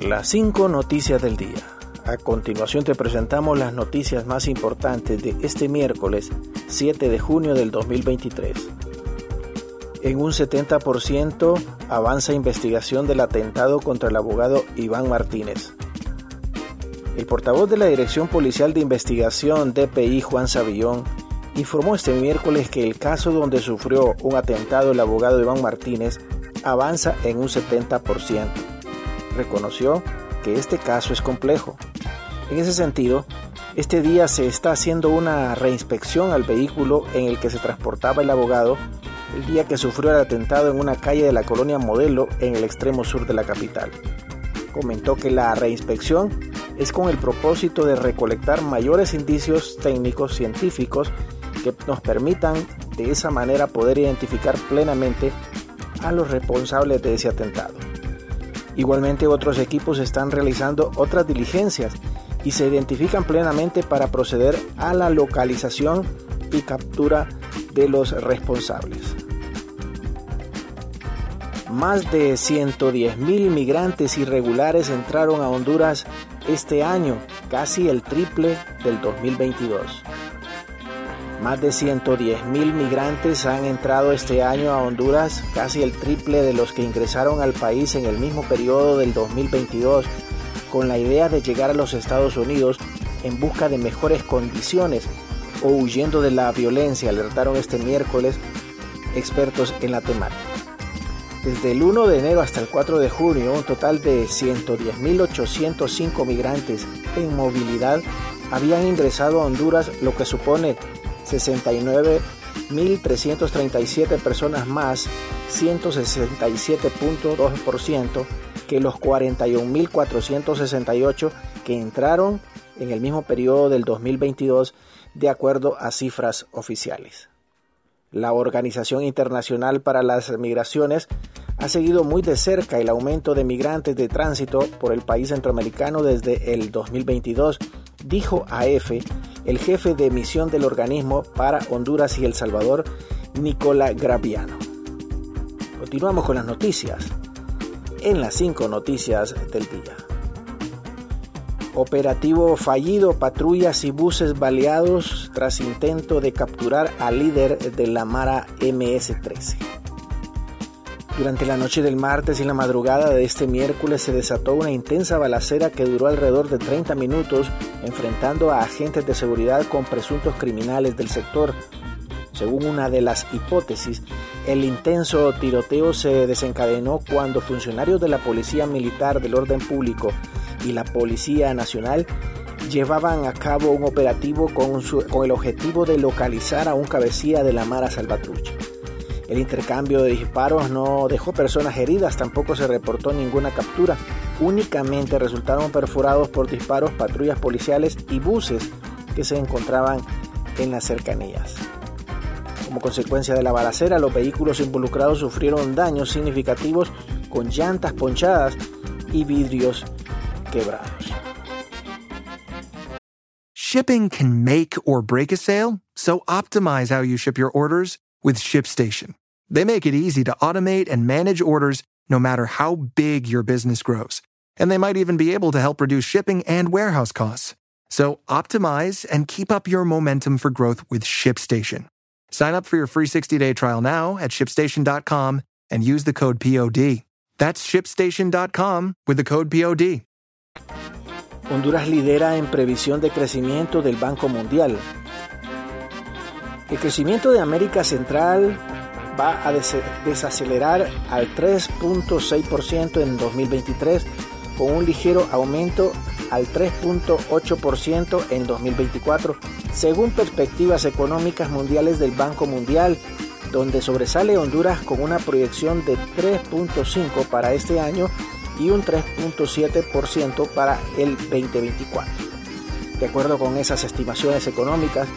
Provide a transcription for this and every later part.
Las 5 noticias del día. A continuación te presentamos las noticias más importantes de este miércoles 7 de junio del 2023. En un 70% avanza investigación del atentado contra el abogado Iván Martínez. El portavoz de la Dirección Policial de Investigación DPI, Juan Savillón, informó este miércoles que el caso donde sufrió un atentado el abogado Iván Martínez avanza en un 70%. Reconoció que este caso es complejo. En ese sentido, este día se está haciendo una reinspección al vehículo en el que se transportaba el abogado el día que sufrió el atentado en una calle de la colonia Modelo en el extremo sur de la capital. Comentó que la reinspección es con el propósito de recolectar mayores indicios técnicos científicos que nos permitan de esa manera poder identificar plenamente a los responsables de ese atentado. Igualmente otros equipos están realizando otras diligencias y se identifican plenamente para proceder a la localización y captura de los responsables. Más de 110.000 migrantes irregulares entraron a Honduras este año, casi el triple del 2022. Más de 110.000 migrantes han entrado este año a Honduras, casi el triple de los que ingresaron al país en el mismo periodo del 2022, con la idea de llegar a los Estados Unidos en busca de mejores condiciones o huyendo de la violencia, alertaron este miércoles expertos en la temática. Desde el 1 de enero hasta el 4 de junio, un total de 110.805 migrantes en movilidad habían ingresado a Honduras, lo que supone 69.337 personas más, 167.2% que los 41.468 que entraron en el mismo periodo del 2022, de acuerdo a cifras oficiales. La Organización Internacional para las Migraciones ha seguido muy de cerca el aumento de migrantes de tránsito por el país centroamericano desde el 2022, dijo a EFE el jefe de misión del organismo para Honduras y El Salvador, Nicola Graviano. Continuamos con las noticias. En las cinco noticias del día. Operativo fallido, patrullas y buses baleados tras intento de capturar al líder de la Mara MS-13. Durante la noche del martes y la madrugada de este miércoles se desató una intensa balacera que duró alrededor de 30 minutos enfrentando a agentes de seguridad con presuntos criminales del sector. Según una de las hipótesis, el intenso tiroteo se desencadenó cuando funcionarios de la Policía Militar del Orden Público y la Policía Nacional llevaban a cabo un operativo con, el objetivo de localizar a un cabecilla de la Mara Salvatrucha. El intercambio de disparos no dejó personas heridas, tampoco se reportó ninguna captura. Únicamente resultaron perforados por disparos patrullas policiales y buses que se encontraban en las cercanías. Como consecuencia de la balacera, los vehículos involucrados sufrieron daños significativos con llantas ponchadas y vidrios quebrados. Shipping can make or break a sale, so optimize how you ship your orders with ShipStation. They make it easy to automate and manage orders no matter how big your business grows. And they might even be able to help reduce shipping and warehouse costs. So optimize and keep up your momentum for growth with ShipStation. Sign up for your free 60-day trial now at shipstation.com and use the code POD. That's shipstation.com with the code POD. Honduras lidera en previsión de crecimiento del Banco Mundial. El crecimiento de América Central va a desacelerar al 3.6% en 2023 con un ligero aumento al 3.8% en 2024, según perspectivas económicas mundiales del Banco Mundial, donde sobresale Honduras con una proyección de 3.5 para este año y un 3.7% para el 2024. De acuerdo con esas estimaciones económicas,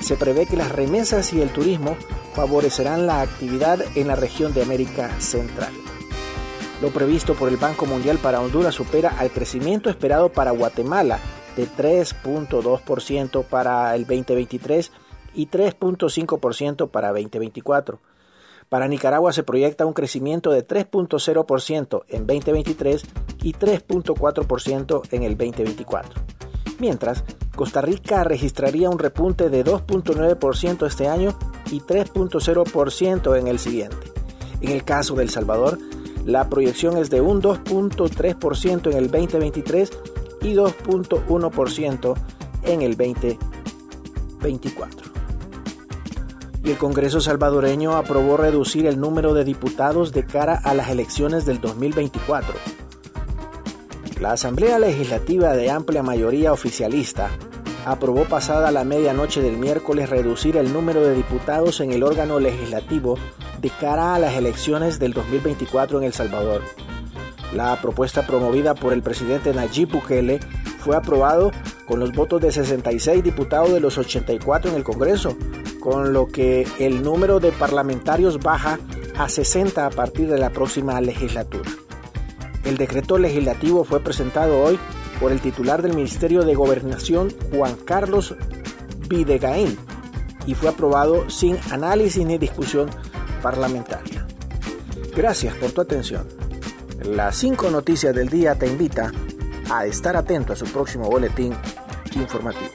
se prevé que las remesas y el turismo favorecerán la actividad en la región de América Central. Lo previsto por el Banco Mundial para Honduras supera al crecimiento esperado para Guatemala de 3.2% para el 2023 y 3.5% para 2024. Para Nicaragua se proyecta un crecimiento de 3.0% en 2023 y 3.4% en el 2024. Mientras, Costa Rica registraría un repunte de 2.9% este año y 3.0% en el siguiente. En el caso de El Salvador, la proyección es de un 2.3% en el 2023 y 2.1% en el 2024. Y el Congreso salvadoreño aprobó reducir el número de diputados de cara a las elecciones del 2024. La Asamblea Legislativa de amplia mayoría oficialista aprobó pasada la medianoche del miércoles reducir el número de diputados en el órgano legislativo de cara a las elecciones del 2024 en El Salvador. La propuesta promovida por el presidente Nayib Bukele fue aprobado con los votos de 66 diputados de los 84 en el Congreso, con lo que el número de parlamentarios baja a 60 a partir de la próxima legislatura. El decreto legislativo fue presentado hoy por el titular del Ministerio de Gobernación, Juan Carlos Videgaín, y fue aprobado sin análisis ni discusión parlamentaria. Gracias por tu atención. Las cinco noticias del día te invita a estar atento a su próximo boletín informativo.